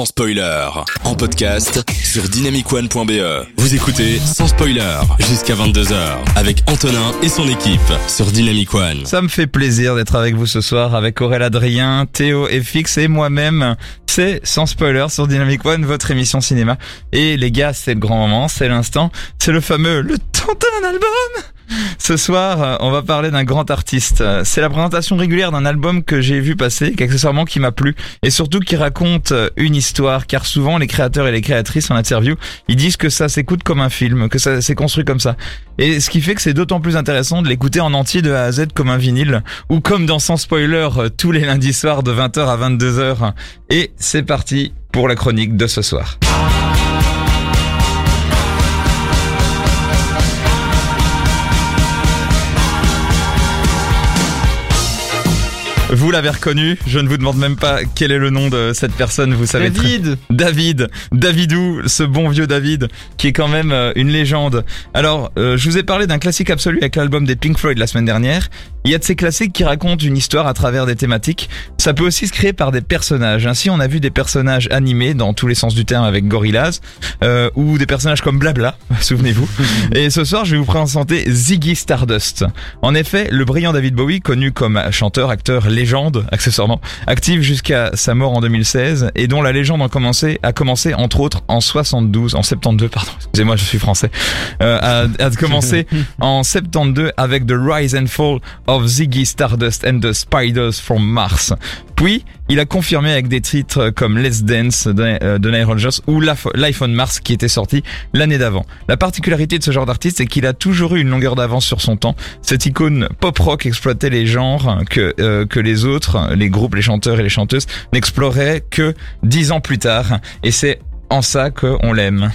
sans spoiler. En podcast sur dynamicone.be. Vous écoutez sans spoiler jusqu'à 22h avec Antonin et son équipe sur Dynamic One. Ça me fait plaisir d'être avec vous ce soir avec Aurélien Adrien, Théo FX et moi-même. C'est sans spoiler sur Dynamic One, votre émission cinéma. Et les gars, c'est le grand moment, c'est l'instant, c'est le fameux le temps d'un album. Ce soir, euh, on va parler d'un grand artiste. C'est la présentation régulière d'un album que j'ai vu passer, qu'accessoirement qui m'a plu, et surtout qui raconte euh, une histoire, car souvent les créateurs et les créatrices en interview, ils disent que ça s'écoute comme un film, que ça s'est construit comme ça. Et ce qui fait que c'est d'autant plus intéressant de l'écouter en entier de A à Z comme un vinyle, ou comme dans Sans Spoiler, euh, tous les lundis soirs de 20h à 22h. Et c'est parti pour la chronique de ce soir. Vous l'avez reconnu, je ne vous demande même pas quel est le nom de cette personne, vous savez très- David David, Davidou, ce bon vieux David, qui est quand même euh, une légende. Alors, euh, je vous ai parlé d'un classique absolu avec l'album des Pink Floyd la semaine dernière. Il y a de ces classiques qui racontent une histoire à travers des thématiques. Ça peut aussi se créer par des personnages. Ainsi, on a vu des personnages animés dans tous les sens du terme avec Gorillaz, euh, ou des personnages comme Blabla, souvenez-vous. Et ce soir, je vais vous présenter Ziggy Stardust. En effet, le brillant David Bowie, connu comme chanteur, acteur, légende, accessoirement, actif jusqu'à sa mort en 2016 et dont la légende a commencé, a commencé entre autres en 72, en 72, pardon, excusez-moi, je suis français, euh, a, a commencé en 72 avec The Rise and Fall of Ziggy Stardust and the Spiders from Mars. Puis, il a confirmé avec des titres comme Let's Dance de, euh, de Nile Rodgers ou Life on Mars qui était sorti l'année d'avant. La particularité de ce genre d'artiste, c'est qu'il a toujours eu une longueur d'avance sur son temps. Cette icône pop-rock exploitait les genres que, euh, que les autres, les groupes, les chanteurs et les chanteuses, n'exploraient que dix ans plus tard. Et c'est en ça qu'on l'aime.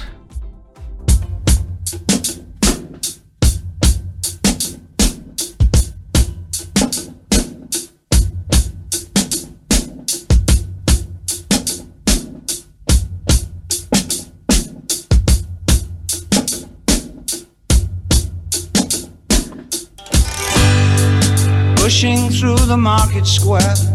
The market square.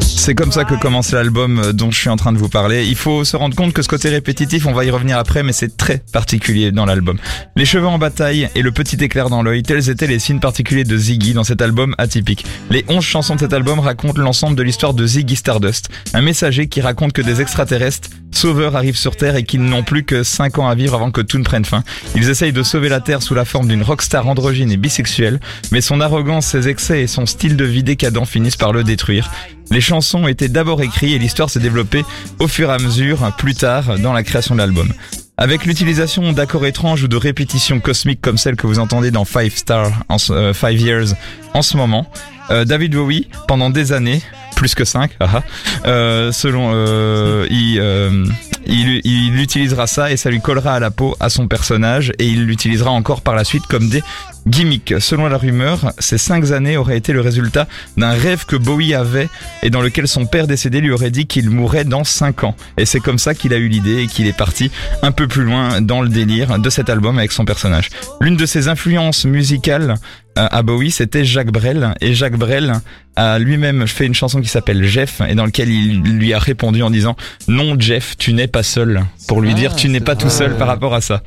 C'est comme ça que commence l'album euh, dont je suis en train de vous parler. Il faut se rendre compte que ce côté répétitif, on va y revenir après, mais c'est très particulier dans l'album. Les cheveux en bataille et le petit éclair dans l'œil, tels étaient les signes particuliers de Ziggy dans cet album atypique. Les 11 chansons de cet album racontent l'ensemble de l'histoire de Ziggy Stardust, un messager qui raconte que des extraterrestres sauveurs arrivent sur Terre et qu'ils n'ont plus que 5 ans à vivre avant que tout ne prenne fin. Ils essayent de sauver la Terre sous la forme d'une rockstar androgyne et bisexuelle, mais son arrogance, ses excès et son style de vie décadent finissent par le détruire. Les chansons étaient d'abord écrites et l'histoire s'est développée au fur et à mesure, plus tard, dans la création de l'album. Avec l'utilisation d'accords étranges ou de répétitions cosmiques comme celles que vous entendez dans Five Star, euh, Five Years, en ce moment, euh, David Bowie, pendant des années, plus que 5, euh, selon, euh, il utilisera ça et ça lui collera à la peau à son personnage et il l'utilisera encore par la suite comme des gimmicks. Selon la rumeur, ces cinq années auraient été le résultat d'un rêve que Bowie avait et dans lequel son père décédé lui aurait dit qu'il mourrait dans 5 ans. Et c'est comme ça qu'il a eu l'idée et qu'il est parti un peu plus loin dans le délire de cet album avec son personnage. L'une de ses influences musicales euh, à Bowie, c'était Jacques Brel. Et Jacques Brel a lui-même fait une chanson qui s'appelle Jeff et dans laquelle il lui a répondu en disant non Jeff, tu n'es pas seul. Pour lui dire tu n'es pas tout seul par rapport à ça.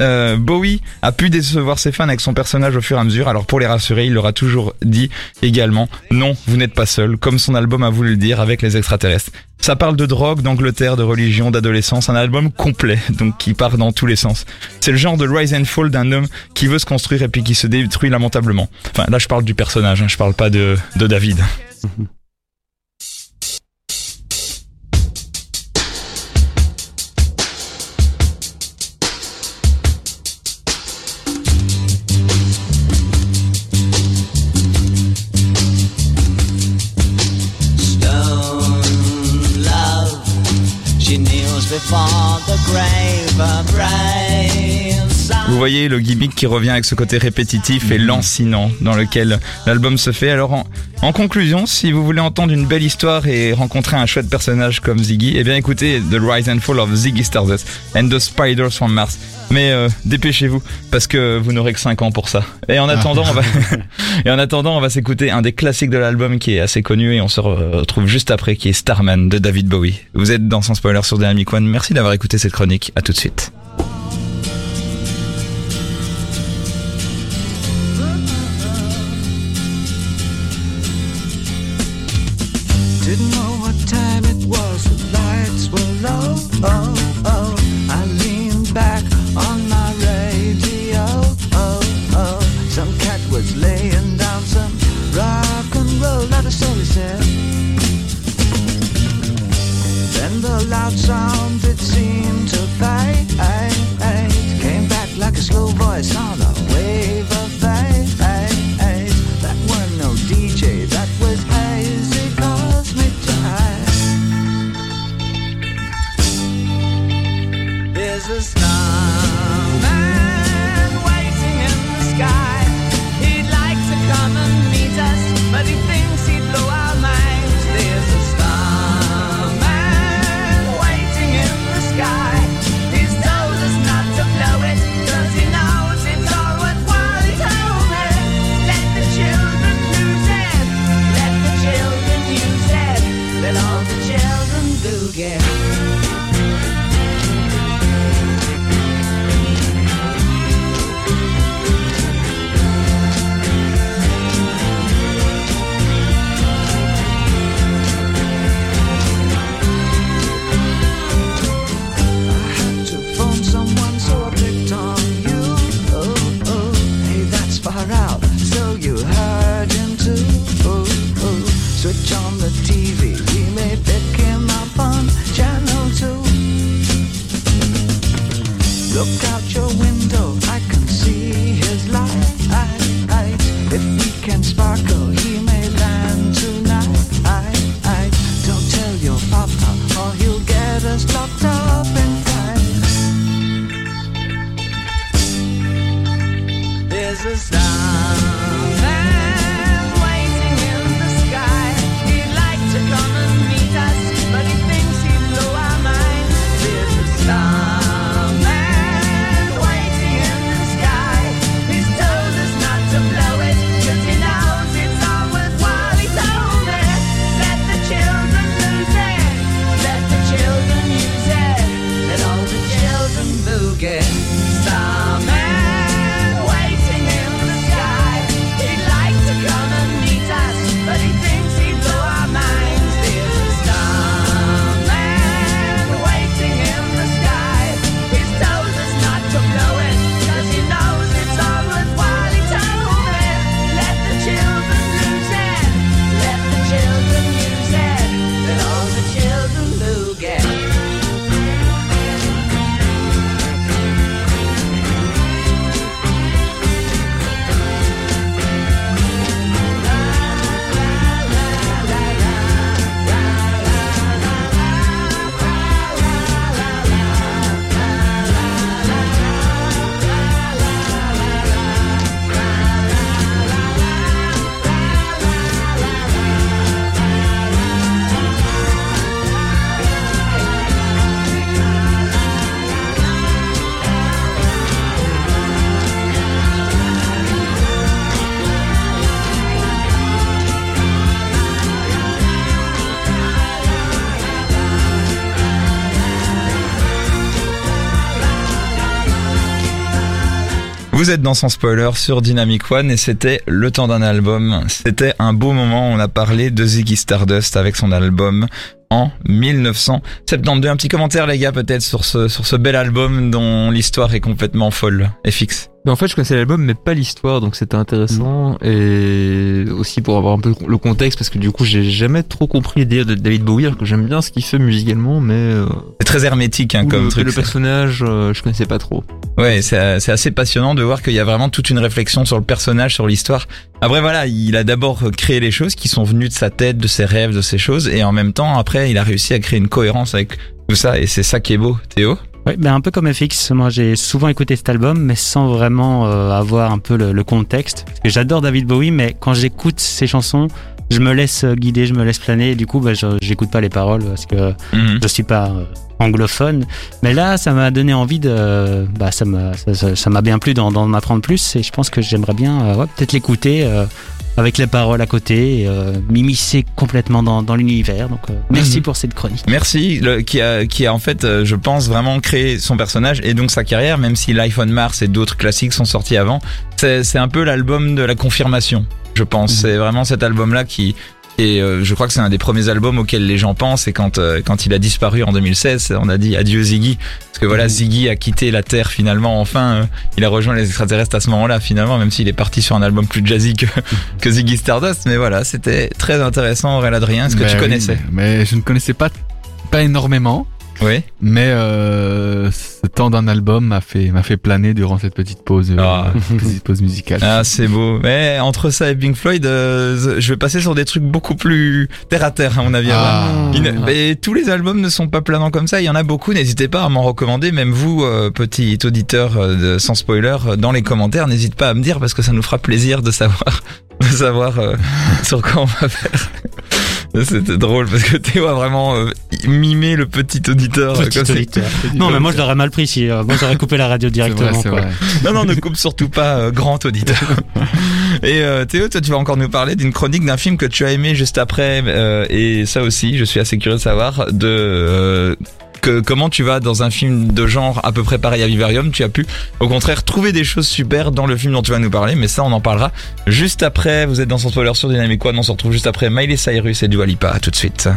Euh, Bowie a pu décevoir ses fans avec son personnage au fur et à mesure, alors pour les rassurer, il leur a toujours dit également non, vous n'êtes pas seul, comme son album a voulu le dire avec les extraterrestres. Ça parle de drogue, d'Angleterre, de religion, d'adolescence, un album complet, donc qui part dans tous les sens. C'est le genre de rise and fall d'un homme qui veut se construire et puis qui se détruit lamentablement. Enfin, là je parle du personnage, hein, je parle pas de, de David. before the grave, her brave Vous voyez le gimmick qui revient avec ce côté répétitif et lancinant dans lequel l'album se fait. Alors en, en conclusion, si vous voulez entendre une belle histoire et rencontrer un chouette personnage comme Ziggy, eh bien écoutez The Rise and Fall of Ziggy Stardust and the Spiders from Mars. Mais euh, dépêchez-vous parce que vous n'aurez que 5 ans pour ça. Et en attendant, on va et en attendant, on va s'écouter un des classiques de l'album qui est assez connu et on se retrouve juste après qui est Starman de David Bowie. Vous êtes dans Sans Spoiler sur Dynamic One. Merci d'avoir écouté cette chronique. À tout de suite. Look out your window, I can see his light. If we can sparkle, Vous êtes dans Sans Spoiler sur Dynamic One et c'était le temps d'un album. C'était un beau moment. On a parlé de Ziggy Stardust avec son album en 1972. Un petit commentaire les gars peut-être sur ce, sur ce bel album dont l'histoire est complètement folle. FX. Mais en fait, je connaissais l'album, mais pas l'histoire, donc c'était intéressant. Et aussi pour avoir un peu le contexte, parce que du coup, j'ai jamais trop compris l'idée de David Bowie, alors que j'aime bien ce qu'il fait musicalement, mais euh, C'est très hermétique hein, comme le, truc. le personnage, euh, je connaissais pas trop. Ouais, c'est assez passionnant de voir qu'il y a vraiment toute une réflexion sur le personnage, sur l'histoire. Après voilà, il a d'abord créé les choses qui sont venues de sa tête, de ses rêves, de ses choses, et en même temps après, il a réussi à créer une cohérence avec tout ça, et c'est ça qui est beau. Théo Ouais, ben un peu comme FX. Moi, j'ai souvent écouté cet album, mais sans vraiment euh, avoir un peu le, le contexte. Parce que j'adore David Bowie, mais quand j'écoute ses chansons, je me laisse guider, je me laisse planer. Et du coup, ben, je j'écoute pas les paroles parce que Mhm. je suis pas euh, anglophone. Mais là, ça m'a donné envie de, bah, ça m'a, ça- ça ça m'a bien plu d'en, apprendre plus. Et je pense que j'aimerais bien, euh, ouais, peut-être l'écouter. euh, avec les paroles à côté, et, euh, m'immiscer complètement dans, dans l'univers. Donc, euh, merci Mhm. pour cette chronique. Merci, le- qui a qui a en fait, euh, je pense vraiment créé son personnage et donc sa carrière, même si l'iPhone Mars et d'autres classiques sont sortis avant. C'est c'est un peu l'album de la confirmation, je pense. Mhm. C'est vraiment cet album-là qui et euh, je crois que c'est un des premiers albums auxquels les gens pensent. Et quand euh, quand il a disparu en 2016, on a dit adieu Ziggy, parce que voilà, Ziggy a quitté la Terre finalement. Enfin, euh, il a rejoint les extraterrestres à ce moment-là finalement, même s'il est parti sur un album plus jazzy que que Ziggy Stardust. Mais voilà, c'était très intéressant, Aurélien Adrien. Est-ce que tu oui, connaissais? mais, mais je ne connaissais pas pas énormément, Oui. mais euh, ce temps d'un album m'a fait m'a fait planer durant cette petite pause euh, Ah. petite pause musicale. Ah, c'est beau. Mais entre ça et Pink Floyd, euh, je vais passer sur des trucs beaucoup plus terre à terre, à mon avis. Ah. Mais tous les albums ne sont pas planants comme ça. Il y en a beaucoup. N'hésitez pas à m'en recommander. Même vous, euh, petit auditeur de sans spoiler, dans les commentaires, n'hésite pas à me dire parce que ça nous fera plaisir de savoir, de savoir sur quoi on va faire. C'était drôle parce que Théo a vraiment euh, mimé le petit auditeur. Petit comme c'est- auditeur. Non, mais moi, je l'aurais mal pris si, euh, moi, j'aurais coupé la radio vrai, directement, c'est quoi. vrai. Non, non, ne coupe surtout pas, euh, grand auditeur. Et euh, Théo, toi, tu vas encore nous parler d'une chronique d'un film que tu as aimé juste après, euh, et ça aussi, je suis assez curieux de savoir de euh, comment tu vas dans un film de genre à peu près pareil à Vivarium. Tu as pu, au contraire, trouver des choses super dans le film dont tu vas nous parler, mais ça, on en parlera juste après. Vous êtes dans son spoiler sur Dynamic One, on se retrouve juste après Miley Cyrus et Dua Lipa. À tout de suite.